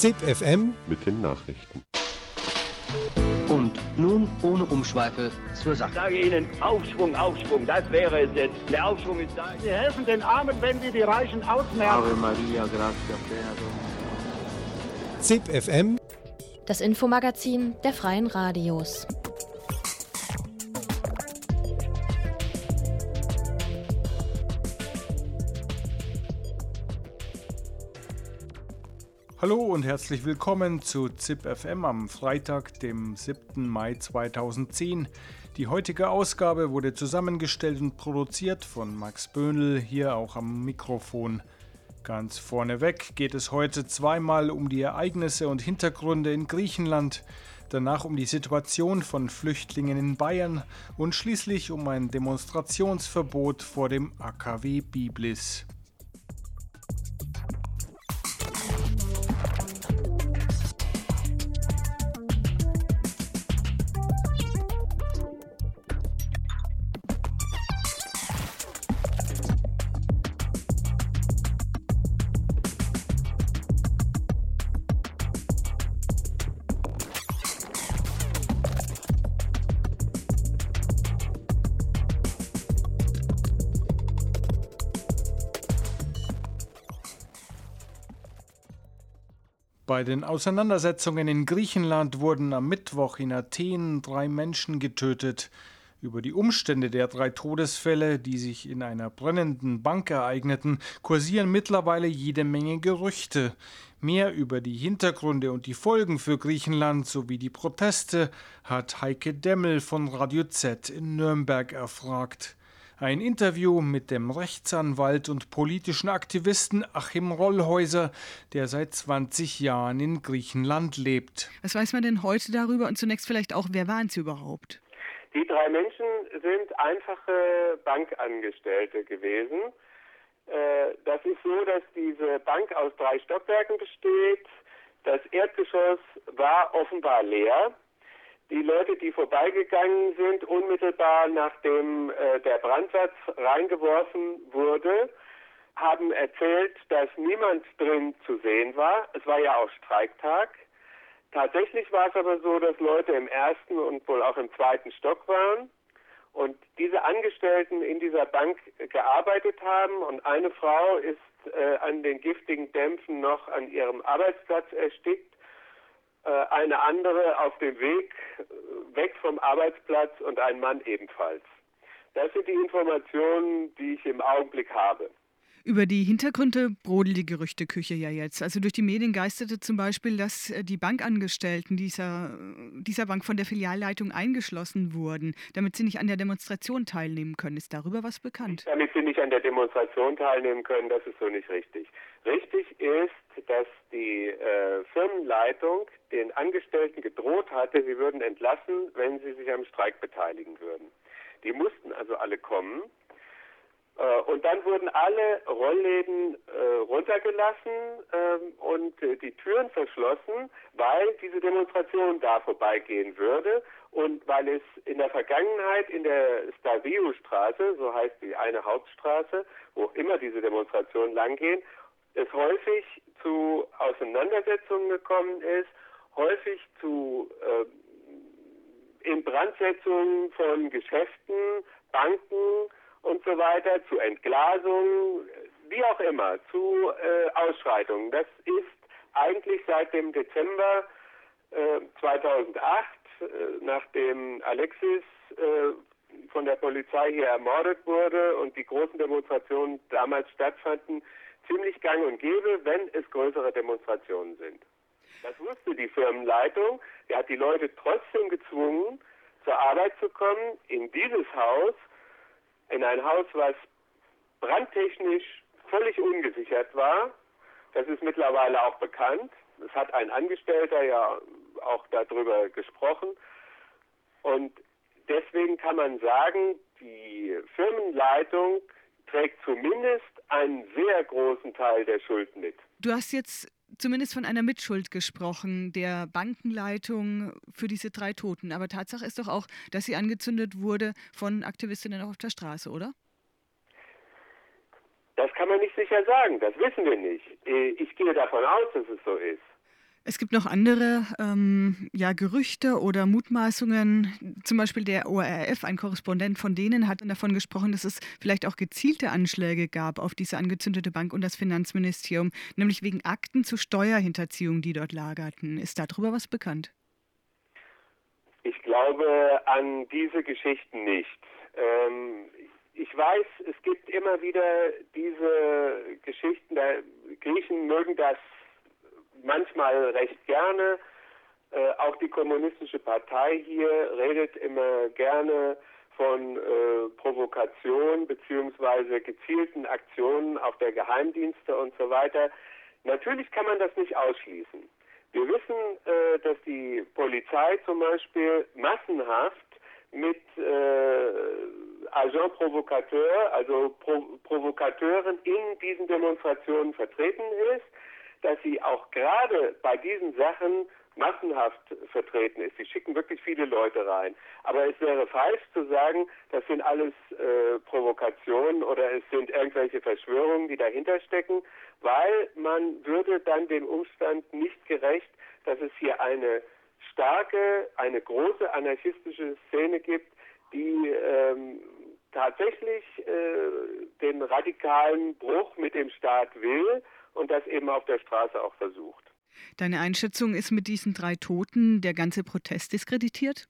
ZIP FM mit den Nachrichten. Und nun ohne Umschweife zur Sache. Ich sage Ihnen, Aufschwung, Aufschwung, das wäre es jetzt. Der Aufschwung ist da. Sie helfen den Armen, wenn Sie die Reichen ausmerzen. Ave Maria, gratia plena ZIP FM Das Infomagazin der Freien Radios. Hallo und herzlich willkommen zu ZIP FM am Freitag, dem 7. Mai 2010. Die heutige Ausgabe wurde zusammengestellt und produziert von Max Böhnl, hier auch am Mikrofon. Ganz vorneweg geht es heute zweimal um die Ereignisse und Hintergründe in Griechenland, danach um die Situation von Flüchtlingen in Bayern und schließlich um ein Demonstrationsverbot vor dem AKW Biblis. Bei den Auseinandersetzungen in Griechenland wurden am Mittwoch in Athen drei Menschen getötet. Über die Umstände der drei Todesfälle, die sich in einer brennenden Bank ereigneten, kursieren mittlerweile jede Menge Gerüchte. Mehr über die Hintergründe und die Folgen für Griechenland sowie die Proteste hat Heike Demmel von Radio Z in Nürnberg erfragt. Ein Interview mit dem Rechtsanwalt und politischen Aktivisten Achim Rollhäuser, der seit 20 Jahren in Griechenland lebt. Was weiß man denn heute darüber und zunächst vielleicht auch, wer waren sie überhaupt? Die drei Menschen sind einfache Bankangestellte gewesen. Äh, Das ist so, dass diese Bank aus drei Stockwerken besteht. Das Erdgeschoss war offenbar leer. Die Leute, die vorbeigegangen sind, unmittelbar nachdem äh, der Brandsatz reingeworfen wurde, haben erzählt, dass niemand drin zu sehen war. Es war ja auch Streiktag. Tatsächlich war es aber so, dass Leute im ersten und wohl auch im zweiten Stock waren und diese Angestellten in dieser Bank gearbeitet haben und eine Frau ist äh, an den giftigen Dämpfen noch an ihrem Arbeitsplatz erstickt, eine andere auf dem Weg äh, weg vom Arbeitsplatz und ein Mann ebenfalls. Das sind die Informationen, die ich im Augenblick habe. Über die Hintergründe brodelt die Gerüchteküche ja jetzt. Also durch die Medien geisterte zum Beispiel, dass äh, die Bankangestellten dieser, dieser Bank von der Filialleitung eingeschlossen wurden, damit sie nicht an der Demonstration teilnehmen können. Ist darüber was bekannt? Damit sie nicht an der Demonstration teilnehmen können, das ist so nicht richtig. Richtig ist, dass die äh, Firmenleitung den Angestellten gedroht hatte, sie würden entlassen, wenn sie sich am Streik beteiligen würden. Die mussten also alle kommen. Äh, Und dann wurden alle Rollläden äh, runtergelassen ähm, und äh, die Türen verschlossen, weil diese Demonstration da vorbeigehen würde und weil es in der Vergangenheit in der Stavio-Straße, so heißt die eine Hauptstraße, wo immer diese Demonstrationen langgehen, es häufig zu Auseinandersetzungen gekommen ist, häufig zu äh, Inbrandsetzungen von Geschäften, Banken, und so weiter, zu Entglasungen, wie auch immer, zu äh, Ausschreitungen. Das ist eigentlich seit dem Dezember äh, 2008, äh, nachdem Alexis äh, von der Polizei hier ermordet wurde und die großen Demonstrationen damals stattfanden, ziemlich gang und gäbe, wenn es größere Demonstrationen sind. Das wusste die Firmenleitung. Die hat die Leute trotzdem gezwungen, zur Arbeit zu kommen, in dieses Haus, in ein Haus, was brandtechnisch völlig ungesichert war. Das ist mittlerweile auch bekannt. Es hat ein Angestellter ja auch darüber gesprochen. Und deswegen kann man sagen, die Firmenleitung trägt zumindest einen sehr großen Teil der Schuld mit. Du hast jetzt zumindest von einer Mitschuld gesprochen, der Bankenleitung für diese drei Toten. Aber Tatsache ist doch auch, dass sie angezündet wurde von Aktivistinnen auf der Straße, oder? Das kann man nicht sicher sagen, das wissen wir nicht. Ich gehe davon aus, dass es so ist. Es gibt noch andere ähm, ja, Gerüchte oder Mutmaßungen. Zum Beispiel der ORF, ein Korrespondent von denen, hat davon gesprochen, dass es vielleicht auch gezielte Anschläge gab auf diese angezündete Bank und das Finanzministerium, nämlich wegen Akten zur Steuerhinterziehung, die dort lagerten. Ist darüber was bekannt? Ich glaube an diese Geschichten nicht. Ähm, ich weiß, es gibt immer wieder diese Geschichten, Griechen mögen das manchmal recht gerne. Äh, auch die kommunistische Partei hier redet immer gerne von äh, Provokation beziehungsweise gezielten Aktionen auf der Geheimdienste und so weiter. Natürlich kann man das nicht ausschließen. Wir wissen, äh, dass die Polizei zum Beispiel massenhaft mit äh, Agent Provocateur, also Pro Provokateuren in diesen Demonstrationen vertreten ist dass sie auch gerade bei diesen Sachen massenhaft vertreten ist. Sie schicken wirklich viele Leute rein. Aber es wäre falsch zu sagen, das sind alles äh, Provokationen oder es sind irgendwelche Verschwörungen, die dahinter stecken, weil man würde dann dem Umstand nicht gerecht, dass es hier eine starke, eine große anarchistische Szene gibt, die ähm, tatsächlich äh, den radikalen Bruch mit dem Staat will und das eben auf der Straße auch versucht. Deine Einschätzung ist mit diesen drei Toten der ganze Protest diskreditiert?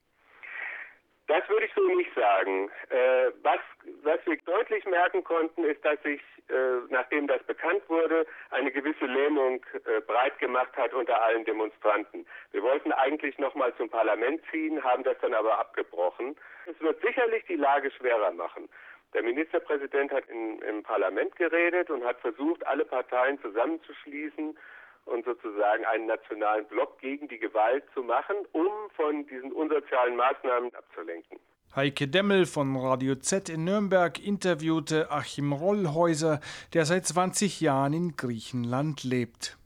Das würde ich so nicht sagen. Äh, was, was wir deutlich merken konnten, ist, dass sich, äh, nachdem das bekannt wurde, eine gewisse Lähmung äh, breit gemacht hat unter allen Demonstranten. Wir wollten eigentlich noch mal zum Parlament ziehen, haben das dann aber abgebrochen. Es wird sicherlich die Lage schwerer machen. Der Ministerpräsident hat in, im Parlament geredet und hat versucht, alle Parteien zusammenzuschließen und sozusagen einen nationalen Block gegen die Gewalt zu machen, um von diesen unsozialen Maßnahmen abzulenken. Heike Demmel von Radio Z in Nürnberg interviewte Achim Rollhäuser, der seit 20 Jahren in Griechenland lebt.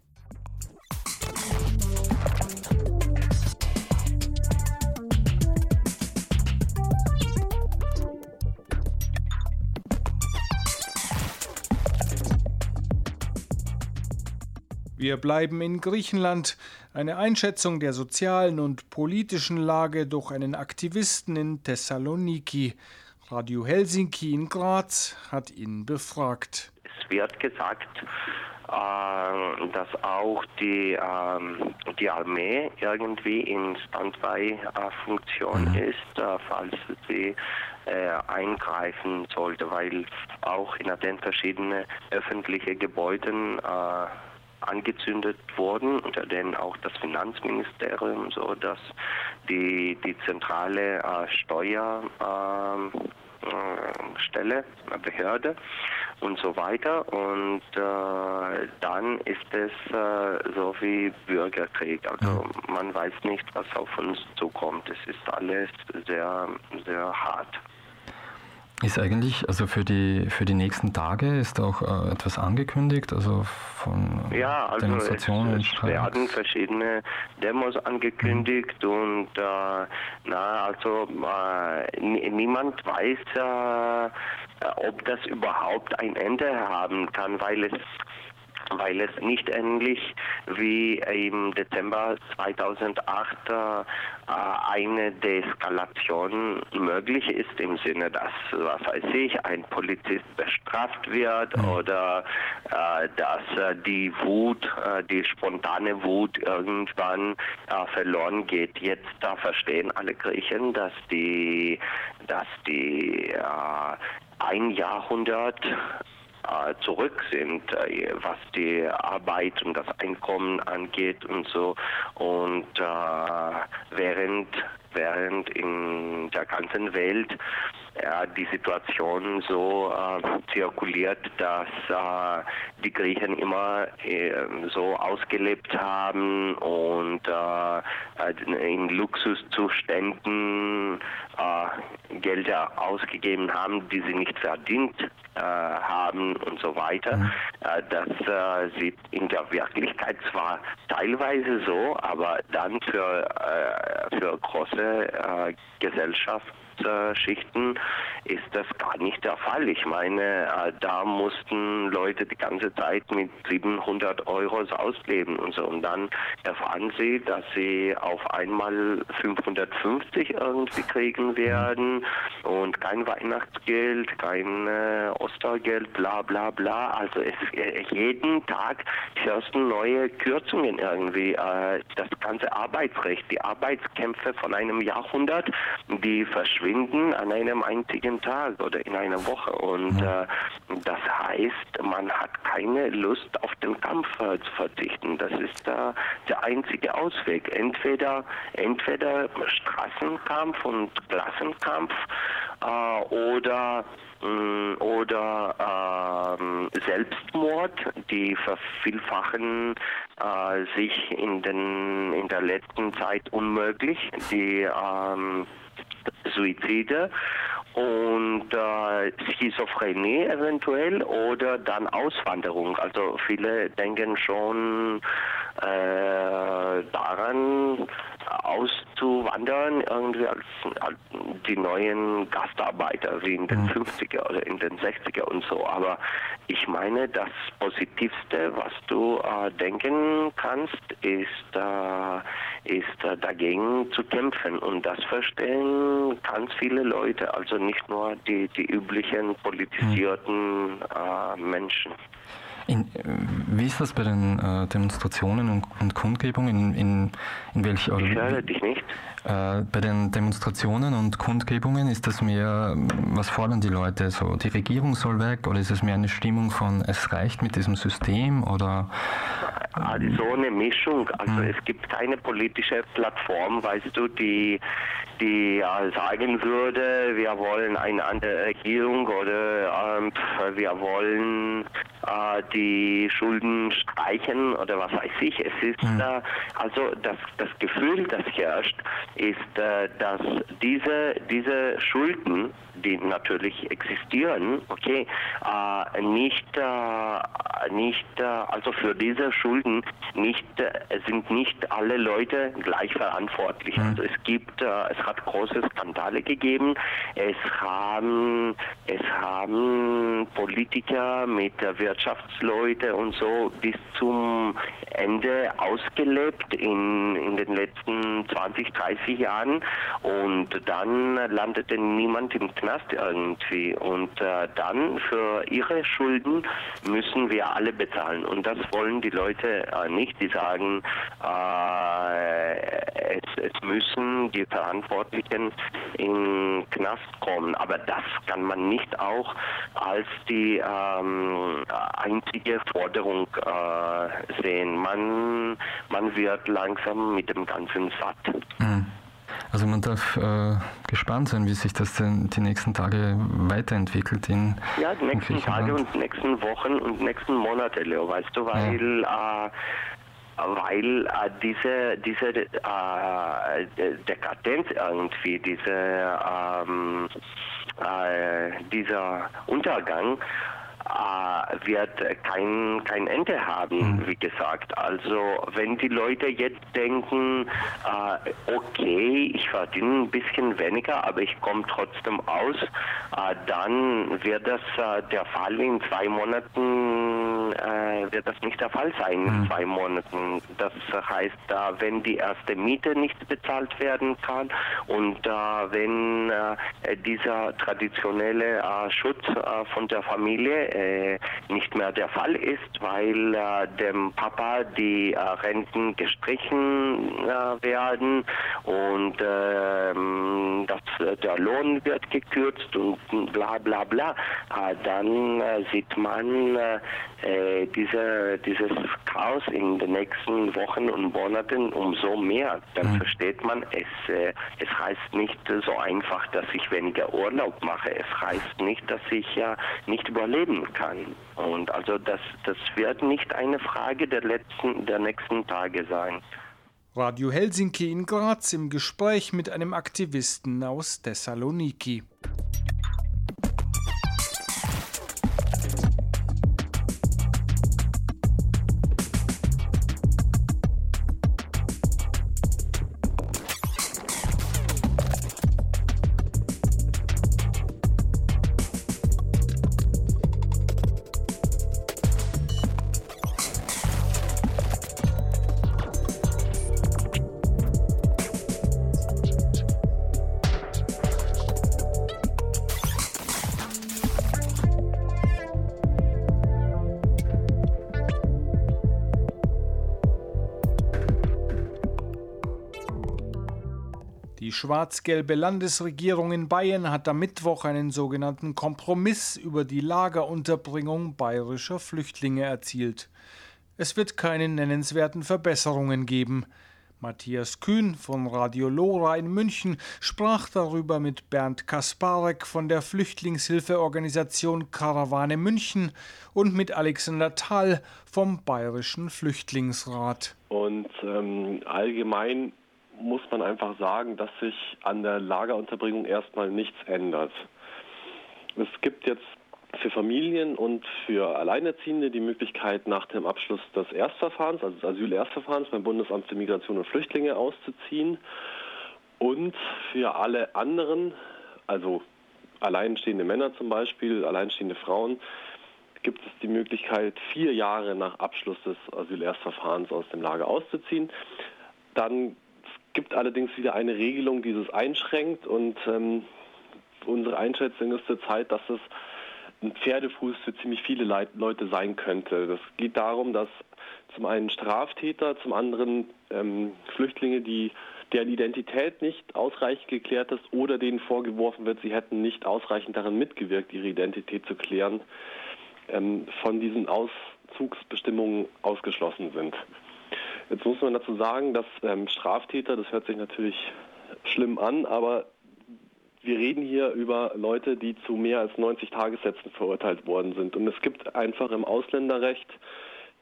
Wir bleiben in Griechenland. Eine Einschätzung der sozialen und politischen Lage durch einen Aktivisten in Thessaloniki. Radio Helsinki in Graz hat ihn befragt. Es wird gesagt, äh, dass auch die, ähm, die Armee irgendwie in Standby-Funktion mhm. ist, äh, falls sie äh, eingreifen sollte, weil auch in Athen verschiedene öffentliche Gebäude angezündet wurden, unter denen auch das Finanzministerium, so dass die, die zentrale äh, Steuerstelle, äh, Behörde und so weiter. Und äh, dann ist es äh, so wie Bürgerkrieg. Also man weiß nicht, was auf uns zukommt. Es ist alles sehr, sehr hart. Ist eigentlich, also für die für die nächsten Tage ist auch äh, etwas angekündigt, also von ja, also Demonstrationen es, es werden verschiedene Demos angekündigt mhm. und äh, na also äh, niemand weiß, äh, ob das überhaupt ein Ende haben kann, weil es weil es nicht ähnlich wie im Dezember 2008 äh, eine Deeskalation möglich ist im Sinne, dass, was weiß ich, ein Polizist bestraft wird mhm. oder äh, dass äh, die Wut, äh, die spontane Wut irgendwann äh, verloren geht. Jetzt da verstehen alle Griechen, dass die, dass die äh, ein Jahrhundert zurück sind, äh, was die Arbeit und das Einkommen angeht und so. Und äh, während während in der ganzen Welt ja, die Situation so äh, zirkuliert, dass äh, die Griechen immer äh, so ausgelebt haben und äh, in Luxuszuständen äh, Gelder ausgegeben haben, die sie nicht verdient äh, haben und so weiter. Mhm. das sieht in der Wirklichkeit zwar teilweise so, aber dann für, für große Gesellschaft Wirtschaftsschichten ist das gar nicht der Fall. Ich meine, äh, da mussten Leute die ganze Zeit mit 700 Euro ausleben und so. Und dann erfahren sie, dass sie auf einmal 550 irgendwie kriegen werden und kein Weihnachtsgeld, kein äh, Ostergeld, bla bla bla. Also es, äh, jeden Tag hörst du neue Kürzungen irgendwie. Das ganze Arbeitsrecht, die Arbeitskämpfe von einem Jahrhundert, die verschwinden an einem einzigen Tag oder in einer Woche. Und äh, das heißt, man hat keine Lust auf den Kampf äh, zu verzichten. Das ist äh, der einzige Ausweg. Entweder, entweder Straßenkampf und Klassenkampf äh, oder mm, oder ähm, Selbstmord, die vervielfachen äh, sich in, den, in der letzten Zeit unmöglich. Die ähm, Suizide und äh, Schizophrenie eventuell oder dann Auswanderung. Also viele denken schon äh, daran, auszuwandern, irgendwie als, als, die neuen Gastarbeiter wie in den 50er oder in den 60er und so. Aber ich meine, das Positivste, was du äh, denken kannst, ist, äh, ist äh, dagegen zu kämpfen. Und das verstehen ganz viele Leute, also nicht nur die, die üblichen politisierten äh, Menschen. In, wie ist das bei den äh, Demonstrationen und, und Kundgebungen? In, in, in welch, oder, ich höre dich nicht. Äh, bei den Demonstrationen und Kundgebungen ist das mehr, was fordern die Leute? So, die Regierung soll weg oder ist es mehr eine Stimmung von, es reicht mit diesem System oder? Also so eine Mischung. Also mhm. es gibt keine politische Plattform, weißt du, die die äh, sagen würde, wir wollen eine andere Regierung oder ähm, wir wollen äh, die Schulden streichen oder was weiß ich. Es ist äh, also das, das Gefühl, das herrscht, ist, äh, dass diese, diese Schulden, die natürlich existieren, okay, äh, nicht, äh, nicht also für diese Schulden nicht, sind nicht alle Leute gleich verantwortlich. Mhm. Also es gibt, es hat große Skandale gegeben. Es haben, es haben Politiker mit Wirtschaftsleuten und so bis zum Ende ausgelebt in, in den letzten 20, 30 Jahren und dann landete niemand im Knast irgendwie und äh, dann für ihre Schulden müssen wir alle bezahlen und das wollen die Leute äh, nicht. Die sagen, äh, es, es müssen die Verantwortlichen in Knast kommen, aber das kann man nicht auch als die ähm, einzige Forderung äh, sehen. Man, man wird langsam mit dem Ganzen satt. Mhm. Also man darf äh, gespannt sein, wie sich das denn die nächsten Tage weiterentwickelt in Ja, die nächsten Tage und nächsten Wochen und nächsten Monate, Leo, weißt du, weil ja. äh, weil äh, diese diese äh, Dekadenz irgendwie, diese ähm, äh, dieser Untergang äh, wird kein, kein Ende haben, mhm. wie gesagt. Also wenn die Leute jetzt denken, äh, okay, ich verdiene ein bisschen weniger, aber ich komme trotzdem aus, äh, dann wird das äh, der Fall in zwei Monaten, äh, wird das nicht der Fall sein mhm. in zwei Monaten. Das heißt, wenn die erste Miete nicht bezahlt werden kann und wenn äh, dieser traditionelle Schutz von der Familie äh, nicht mehr der Fall ist, weil äh, dem Papa die äh, Renten gestrichen äh, werden und ähm, das, der Lohn wird gekürzt und bla bla bla, äh, dann äh, sieht man diese, dieses Chaos in den nächsten Wochen und Monaten umso mehr. Dann mhm. versteht man, es, es heißt nicht so einfach, dass ich weniger Urlaub mache. Es heißt nicht, dass ich ja nicht überleben kann. Und also das, das wird nicht eine Frage der letzten, der nächsten Tage sein. Radio Helsinki in Graz im Gespräch mit einem Aktivisten aus Thessaloniki. Schwarz-gelbe Landesregierung in Bayern hat am Mittwoch einen sogenannten Kompromiss über die Lagerunterbringung bayerischer Flüchtlinge erzielt. Es wird keine nennenswerten Verbesserungen geben. Matthias Kühn von Radio Lora in München sprach darüber mit Bernd Kasparek von der Flüchtlingshilfeorganisation Karawane München und mit Alexander Thal vom Bayerischen Flüchtlingsrat. Und ähm, allgemein muss man einfach sagen, dass sich an der Lagerunterbringung erstmal nichts ändert. Es gibt jetzt für Familien und für Alleinerziehende die Möglichkeit, nach dem Abschluss des Erstverfahrens, also des Asylerstverfahrens beim Bundesamt für Migration und Flüchtlinge auszuziehen. Und für alle anderen, also alleinstehende Männer zum Beispiel, alleinstehende Frauen, gibt es die Möglichkeit, vier Jahre nach Abschluss des Asylerstverfahrens aus dem Lager auszuziehen. Dann gibt allerdings wieder eine Regelung, die es einschränkt und ähm, unsere Einschätzung ist zurzeit, dass es ein Pferdefuß für ziemlich viele Leute sein könnte. Das geht darum, dass zum einen Straftäter, zum anderen ähm, Flüchtlinge, die deren Identität nicht ausreichend geklärt ist oder denen vorgeworfen wird, sie hätten nicht ausreichend daran mitgewirkt, ihre Identität zu klären, ähm, von diesen Auszugsbestimmungen ausgeschlossen sind. Jetzt muss man dazu sagen, dass ähm, Straftäter, das hört sich natürlich schlimm an, aber wir reden hier über Leute, die zu mehr als 90 Tagessätzen verurteilt worden sind. Und es gibt einfach im Ausländerrecht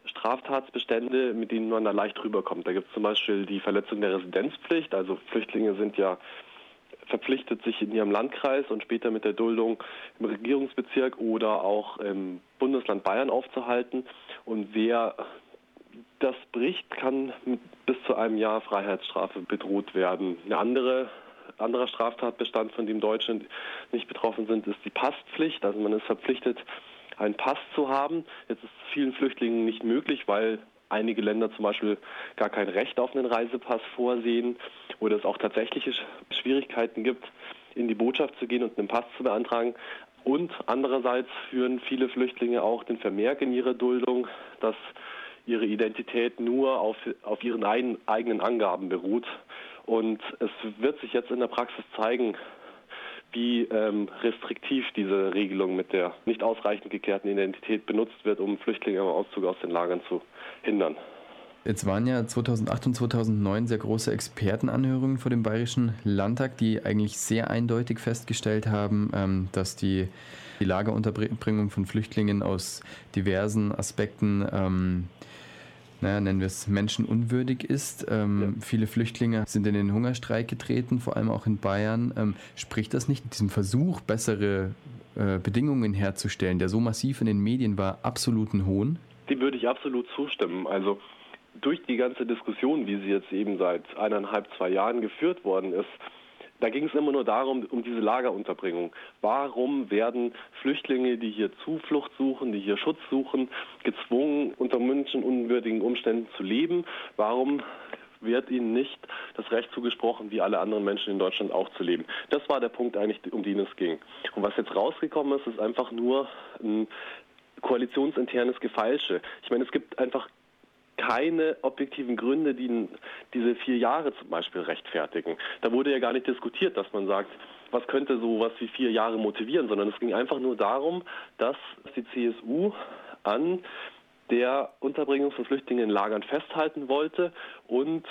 Straftatsbestände, mit denen man da leicht rüberkommt. Da gibt es zum Beispiel die Verletzung der Residenzpflicht. Also Flüchtlinge sind ja verpflichtet, sich in ihrem Landkreis und später mit der Duldung im Regierungsbezirk oder auch im Bundesland Bayern aufzuhalten. Und wer das bricht, kann mit bis zu einem Jahr Freiheitsstrafe bedroht werden. Eine andere anderer Straftatbestand, von dem Deutsche nicht betroffen sind, ist die Passpflicht. Also man ist verpflichtet, einen Pass zu haben. Jetzt ist es vielen Flüchtlingen nicht möglich, weil einige Länder zum Beispiel gar kein Recht auf einen Reisepass vorsehen oder es auch tatsächliche Schwierigkeiten gibt, in die Botschaft zu gehen und einen Pass zu beantragen. Und andererseits führen viele Flüchtlinge auch den Vermerk in ihrer Duldung, dass ihre Identität nur auf, auf ihren eigenen Angaben beruht und es wird sich jetzt in der Praxis zeigen, wie ähm, restriktiv diese Regelung mit der nicht ausreichend gekehrten Identität benutzt wird, um Flüchtlinge am Auszug aus den Lagern zu hindern. Jetzt waren ja 2008 und 2009 sehr große Expertenanhörungen vor dem Bayerischen Landtag, die eigentlich sehr eindeutig festgestellt haben, ähm, dass die, die Lagerunterbringung von Flüchtlingen aus diversen Aspekten ähm, naja, nennen wir es, menschenunwürdig ist. Ähm, ja. Viele Flüchtlinge sind in den Hungerstreik getreten, vor allem auch in Bayern. Ähm, spricht das nicht mit diesem Versuch, bessere äh, Bedingungen herzustellen, der so massiv in den Medien war, absoluten Hohn? Dem würde ich absolut zustimmen. Also durch die ganze Diskussion, wie sie jetzt eben seit eineinhalb, zwei Jahren geführt worden ist, da ging es immer nur darum, um diese Lagerunterbringung. Warum werden Flüchtlinge, die hier Zuflucht suchen, die hier Schutz suchen, gezwungen, unter menschenunwürdigen Umständen zu leben? Warum wird ihnen nicht das Recht zugesprochen, wie alle anderen Menschen in Deutschland auch zu leben. Das war der Punkt eigentlich, um den es ging. Und was jetzt rausgekommen ist, ist einfach nur ein koalitionsinternes Gefeilsche. Ich meine, es gibt einfach keine objektiven Gründe, die diese vier Jahre zum Beispiel rechtfertigen. Da wurde ja gar nicht diskutiert, dass man sagt, was könnte sowas wie vier Jahre motivieren, sondern es ging einfach nur darum, dass die CSU an der Unterbringung von Flüchtlingen in Lagern festhalten wollte und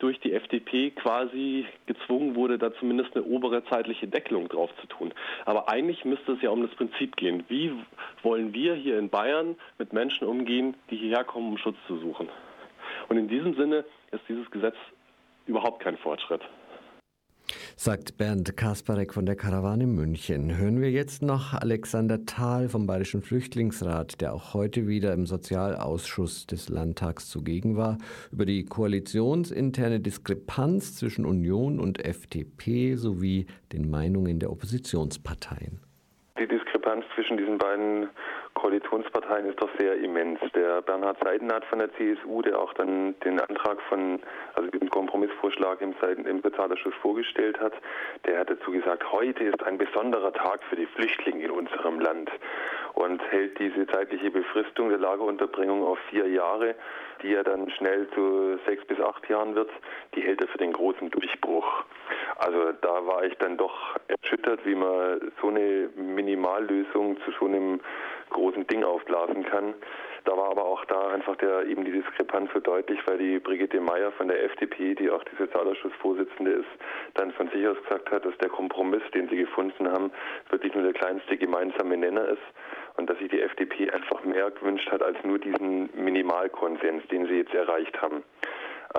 durch die FDP quasi gezwungen wurde, da zumindest eine obere zeitliche Deckelung drauf zu tun. Aber eigentlich müsste es ja um das Prinzip gehen. Wie wollen wir hier in Bayern mit Menschen umgehen, die hierher kommen, um Schutz zu suchen? Und in diesem Sinne ist dieses Gesetz überhaupt kein Fortschritt sagt Bernd Kasparek von der Karawane München. Hören wir jetzt noch Alexander Thal vom Bayerischen Flüchtlingsrat, der auch heute wieder im Sozialausschuss des Landtags zugegen war, über die koalitionsinterne Diskrepanz zwischen Union und FDP sowie den Meinungen der Oppositionsparteien. Die Diskrepanz zwischen diesen beiden Koalitionsparteien ist doch sehr immens. Der Bernhard Seidenhardt von der CSU, der auch dann den Antrag von, also den Kompromissvorschlag im, Seiten, im Sozialausschuss vorgestellt hat, der hat dazu gesagt, heute ist ein besonderer Tag für die Flüchtlinge in unserem Land. Und hält diese zeitliche Befristung der Lagerunterbringung auf vier Jahre, die ja dann schnell zu sechs bis acht Jahren wird, die hält er für den großen Durchbruch. Also da war ich dann doch erschüttert, wie man so eine Minimallösung zu so einem großen Ding aufblasen kann. Da war aber auch da einfach der, eben die Diskrepanz so deutlich, weil die Brigitte Meyer von der FDP, die auch die Sozialausschussvorsitzende ist, dann von sich aus gesagt hat, dass der Kompromiss, den sie gefunden haben, wirklich nur der kleinste gemeinsame Nenner ist und dass sich die FDP einfach mehr gewünscht hat als nur diesen Minimalkonsens, den sie jetzt erreicht haben.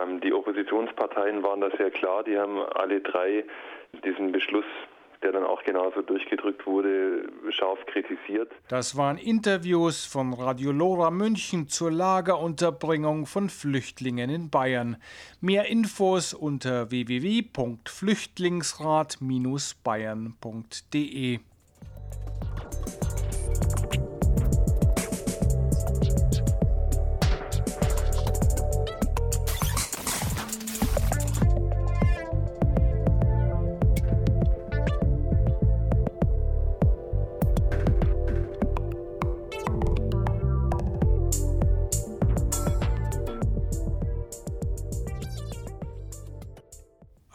Ähm, die Oppositionsparteien waren da sehr klar, die haben alle drei diesen Beschluss der dann auch genauso durchgedrückt wurde, scharf kritisiert. Das waren Interviews von Radio Lora München zur Lagerunterbringung von Flüchtlingen in Bayern. Mehr Infos unter www.flüchtlingsrat-bayern.de.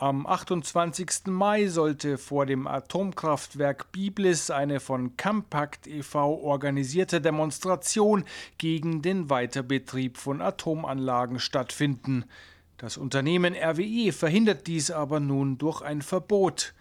Am 28. Mai sollte vor dem Atomkraftwerk Biblis eine von Campact e.V. organisierte Demonstration gegen den Weiterbetrieb von Atomanlagen stattfinden. Das Unternehmen RWE verhindert dies aber nun durch ein Verbot.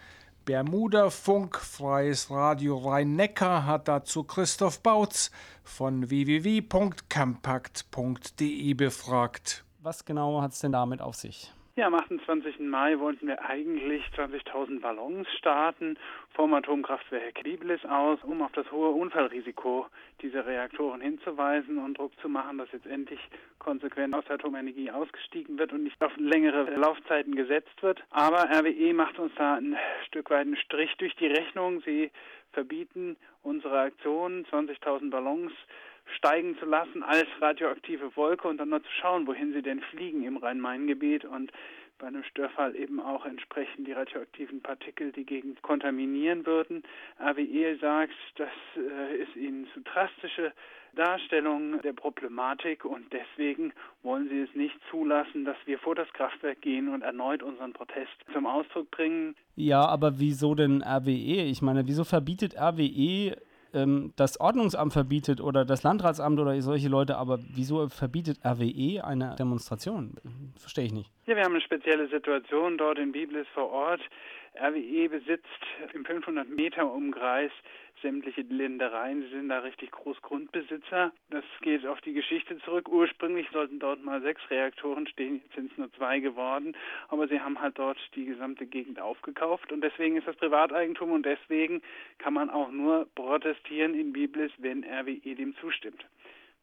Bermuda Funk, Freies Radio Rhein-Neckar hat dazu Christoph Bautz von www.campact.de befragt. Was genau hat es denn damit auf sich? Ja, am 28. Mai wollten wir eigentlich 20.000 Ballons starten vom Atomkraftwerk Biblis aus, um auf das hohe Unfallrisiko dieser Reaktoren hinzuweisen und Druck zu machen, dass jetzt endlich konsequent aus der Atomenergie ausgestiegen wird und nicht auf längere Laufzeiten gesetzt wird. Aber RWE macht uns da ein Stück weit einen Strich durch die Rechnung. Sie verbieten unsere Aktion, 20.000 Ballons steigen zu lassen als radioaktive Wolke und dann mal zu schauen, wohin sie denn fliegen im Rhein-Main-Gebiet und bei einem Störfall eben auch entsprechend die radioaktiven Partikel die Gegend kontaminieren würden. RWE sagt, das äh, ist ihnen zu drastische Darstellung der Problematik und deswegen wollen sie es nicht zulassen, dass wir vor das Kraftwerk gehen und erneut unseren Protest zum Ausdruck bringen. Ja, aber wieso denn RWE? Ich meine, wieso verbietet RWE ähm, das Ordnungsamt verbietet oder das Landratsamt oder solche Leute, aber wieso verbietet RWE eine Demonstration? Verstehe ich nicht. Ja, wir haben eine spezielle Situation dort in Biblis vor Ort. RWE besitzt im 500 Meter Umkreis sämtliche Ländereien. Sie sind da richtig Großgrundbesitzer. Das geht auf die Geschichte zurück. Ursprünglich sollten dort mal sechs Reaktoren stehen, jetzt sind es nur zwei geworden. Aber sie haben halt dort die gesamte Gegend aufgekauft und deswegen ist das Privateigentum und deswegen kann man auch nur protestieren in Biblis, wenn RWE dem zustimmt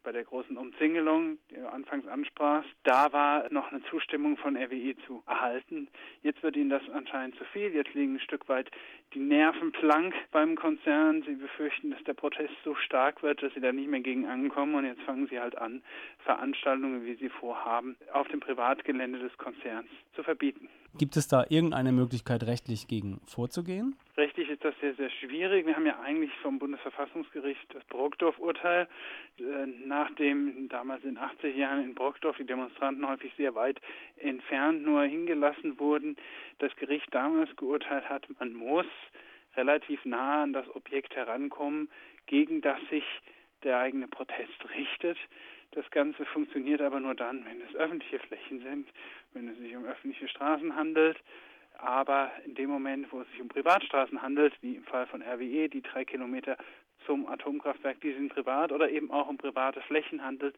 bei der großen Umzingelung, die du anfangs ansprachst, da war noch eine Zustimmung von RWE zu erhalten. Jetzt wird ihnen das anscheinend zu viel. Jetzt liegen ein Stück weit die Nerven blank beim Konzern. Sie befürchten, dass der Protest so stark wird, dass sie da nicht mehr gegen ankommen. Und jetzt fangen sie halt an, Veranstaltungen, wie sie vorhaben, auf dem Privatgelände des Konzerns zu verbieten. Gibt es da irgendeine Möglichkeit, rechtlich gegen vorzugehen? Rechtlich ist das sehr, sehr schwierig. Wir haben ja eigentlich vom Bundesverfassungsgericht das Brockdorf-Urteil, äh, nachdem damals in 80 Jahren in Brockdorf die Demonstranten häufig sehr weit entfernt nur hingelassen wurden, das Gericht damals geurteilt hat, man muss relativ nah an das Objekt herankommen, gegen das sich der eigene Protest richtet. Das Ganze funktioniert aber nur dann, wenn es öffentliche Flächen sind, wenn es sich um öffentliche Straßen handelt. Aber in dem Moment, wo es sich um Privatstraßen handelt, wie im Fall von RWE, die drei Kilometer zum Atomkraftwerk, die sind privat oder eben auch um private Flächen handelt,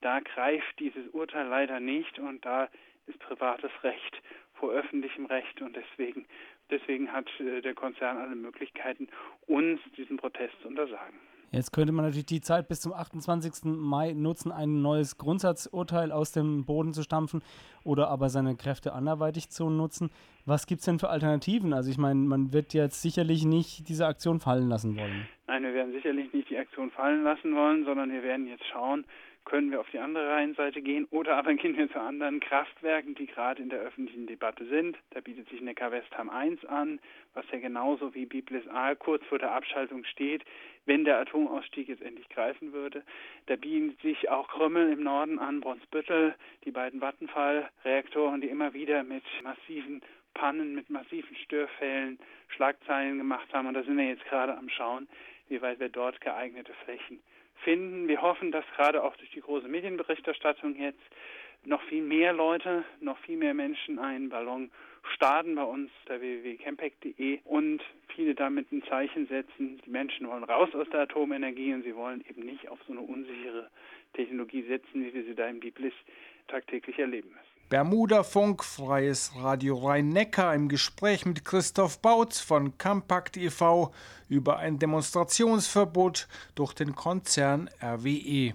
da greift dieses Urteil leider nicht und da ist privates Recht vor öffentlichem Recht und deswegen, deswegen hat äh, der Konzern alle Möglichkeiten, uns diesen Protest zu untersagen. Jetzt könnte man natürlich die Zeit bis zum 28. Mai nutzen, ein neues Grundsatzurteil aus dem Boden zu stampfen oder aber seine Kräfte anderweitig zu nutzen. Was gibt es denn für Alternativen? Also ich meine, man wird jetzt sicherlich nicht diese Aktion fallen lassen wollen. Nein, wir werden sicherlich nicht die Aktion fallen lassen wollen, sondern wir werden jetzt schauen, können wir auf die andere Rheinseite gehen oder aber gehen wir zu anderen Kraftwerken, die gerade in der öffentlichen Debatte sind. Da bietet sich Neckar-Westheim 1 an, was ja genauso wie Biblis A kurz vor der Abschaltung steht, wenn der Atomausstieg jetzt endlich greifen würde. Da bieten sich auch Krümmel im Norden an, Brunsbüttel, die beiden Vattenfall-Reaktoren, die immer wieder mit massiven Pannen, mit massiven Störfällen Schlagzeilen gemacht haben. Und da sind wir jetzt gerade am Schauen, wie weit wir dort geeignete Flächen finden. Wir hoffen, dass gerade auch durch die große Medienberichterstattung jetzt noch viel mehr Leute, noch viel mehr Menschen einen Ballon starten bei uns, der www.campec.de und viele damit ein Zeichen setzen. Die Menschen wollen raus aus der Atomenergie und sie wollen eben nicht auf so eine unsichere Technologie setzen, wie wir sie da im Biblis tagtäglich erleben müssen. Bermuda Funk, freies Radio Rhein-Neckar im Gespräch mit Christoph Bautz von Compact e.V. über ein Demonstrationsverbot durch den Konzern RWE.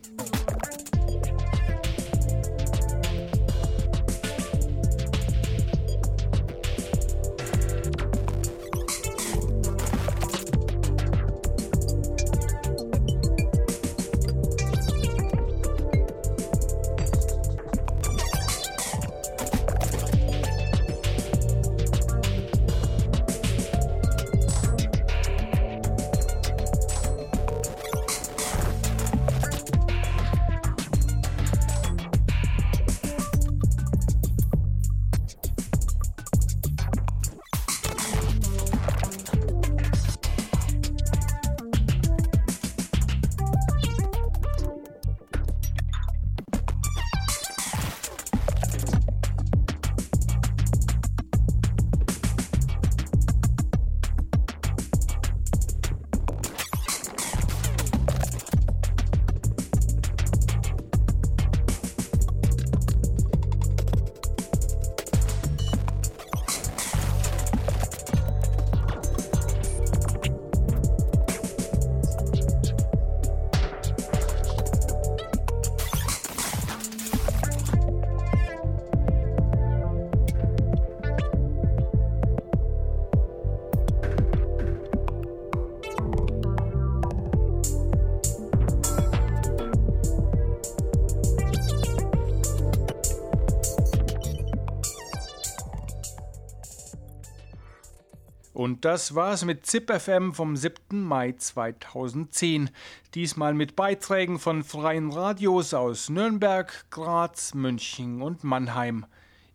Das war's mit ZIP FM vom 7. Mai 2010. Diesmal mit Beiträgen von freien Radios aus Nürnberg, Graz, München und Mannheim.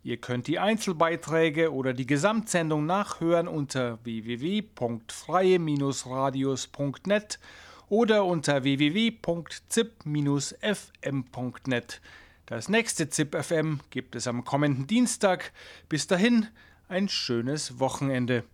Ihr könnt die Einzelbeiträge oder die Gesamtsendung nachhören unter www.freie-radios.net oder unter www.zip-fm.net. Das nächste ZIP FM gibt es am kommenden Dienstag. Bis dahin ein schönes Wochenende.